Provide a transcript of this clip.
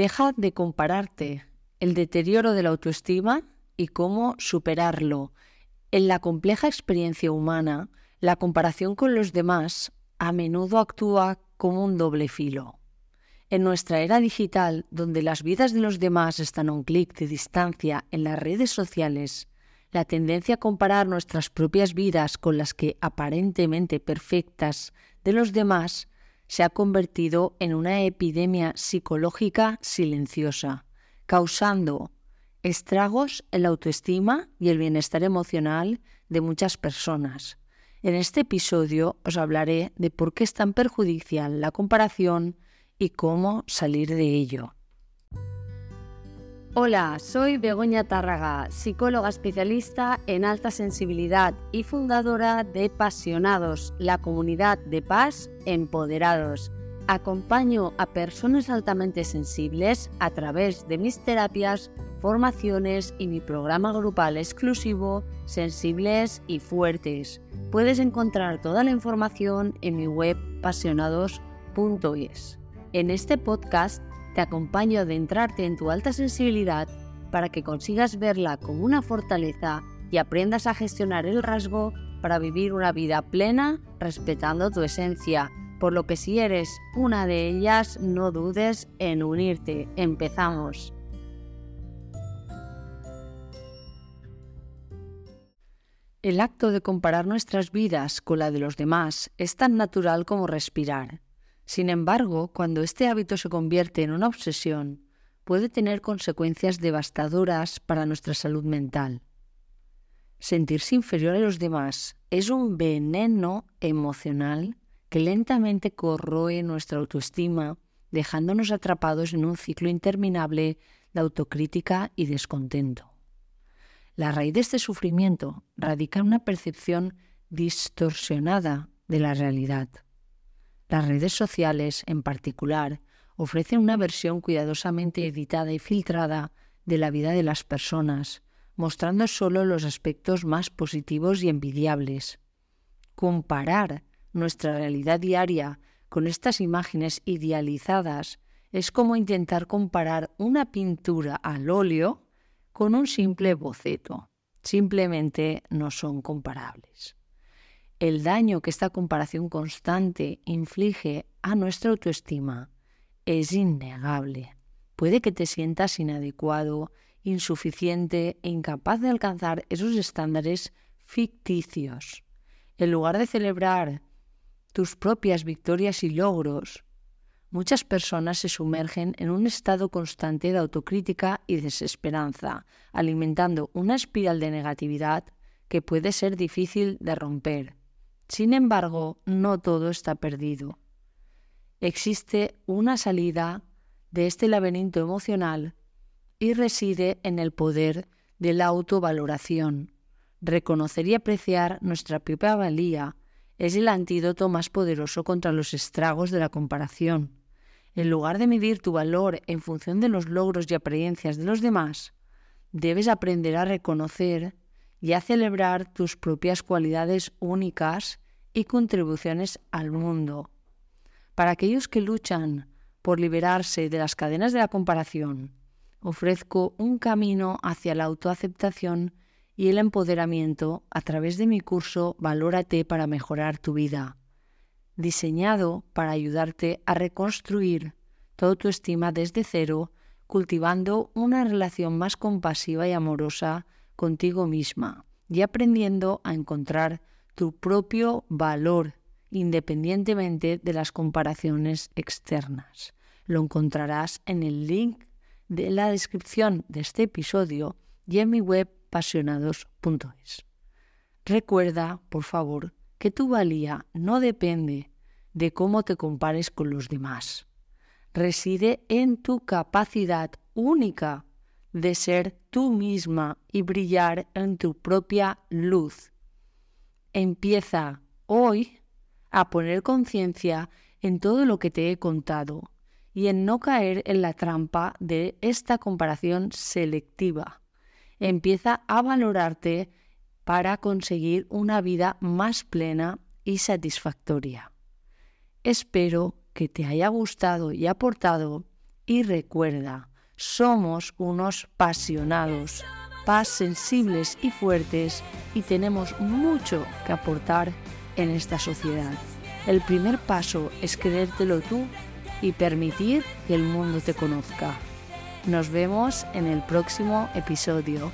Deja de compararte, el deterioro de la autoestima y cómo superarlo. En la compleja experiencia humana, la comparación con los demás a menudo actúa como un doble filo. En nuestra era digital, donde las vidas de los demás están a un clic de distancia en las redes sociales, la tendencia a comparar nuestras propias vidas con las que aparentemente perfectas de los demás se ha convertido en una epidemia psicológica silenciosa, causando estragos en la autoestima y el bienestar emocional de muchas personas. En este episodio os hablaré de por qué es tan perjudicial la comparación y cómo salir de ello. Hola, soy Begoña Tárraga, psicóloga especialista en alta sensibilidad y fundadora de Pasionados, la comunidad de paz empoderados. Acompaño a personas altamente sensibles a través de mis terapias, formaciones y mi programa grupal exclusivo Sensibles y Fuertes. Puedes encontrar toda la información en mi web pasionados.es. En este podcast te acompaño a adentrarte en tu alta sensibilidad para que consigas verla como una fortaleza y aprendas a gestionar el rasgo para vivir una vida plena respetando tu esencia. Por lo que si eres una de ellas, no dudes en unirte. Empezamos. El acto de comparar nuestras vidas con la de los demás es tan natural como respirar. Sin embargo, cuando este hábito se convierte en una obsesión, puede tener consecuencias devastadoras para nuestra salud mental. Sentirse inferior a los demás es un veneno emocional que lentamente corroe nuestra autoestima, dejándonos atrapados en un ciclo interminable de autocrítica y descontento. La raíz de este sufrimiento radica en una percepción distorsionada de la realidad. Las redes sociales, en particular, ofrecen una versión cuidadosamente editada y filtrada de la vida de las personas, mostrando solo los aspectos más positivos y envidiables. Comparar nuestra realidad diaria con estas imágenes idealizadas es como intentar comparar una pintura al óleo con un simple boceto. Simplemente no son comparables el daño que esta comparación constante inflige a nuestra autoestima es innegable. Puede que te sientas inadecuado, insuficiente e incapaz de alcanzar esos estándares ficticios. En lugar de celebrar tus propias victorias y logros, muchas personas se sumergen en un estado constante de autocrítica y desesperanza, alimentando una espiral de negatividad que puede ser difícil de romper sin embargo, no todo está perdido. Existe una salida de este laberinto emocional y reside en el poder de la autovaloración. Reconocer y apreciar nuestra propia valía es el antídoto más poderoso contra los estragos de la comparación. En lugar de medir tu valor en función de los logros y apariencias de los demás, debes aprender a reconocer y a celebrar tus propias cualidades únicas y contribuciones al mundo. Para aquellos que luchan por liberarse de las cadenas de la comparación, ofrezco un camino hacia la autoaceptación y el empoderamiento a través de mi curso Valórate para mejorar tu vida, diseñado para ayudarte a reconstruir toda tu estima desde cero, cultivando una relación más compasiva y amorosa contigo misma y aprendiendo a encontrar tu propio valor independientemente de las comparaciones externas. Lo encontrarás en el link de la descripción de este episodio y en mi web pasionados.es. Recuerda, por favor, que tu valía no depende de cómo te compares con los demás. Reside en tu capacidad única de ser tú misma y brillar en tu propia luz. Empieza hoy a poner conciencia en todo lo que te he contado y en no caer en la trampa de esta comparación selectiva. Empieza a valorarte para conseguir una vida más plena y satisfactoria. Espero que te haya gustado y aportado Y recuerda, somos unos pasionados, paz sensibles y fuertes y tenemos mucho que aportar en esta sociedad. El primer paso es creértelo tú y permitir que el mundo te conozca. Nos vemos en el próximo episodio.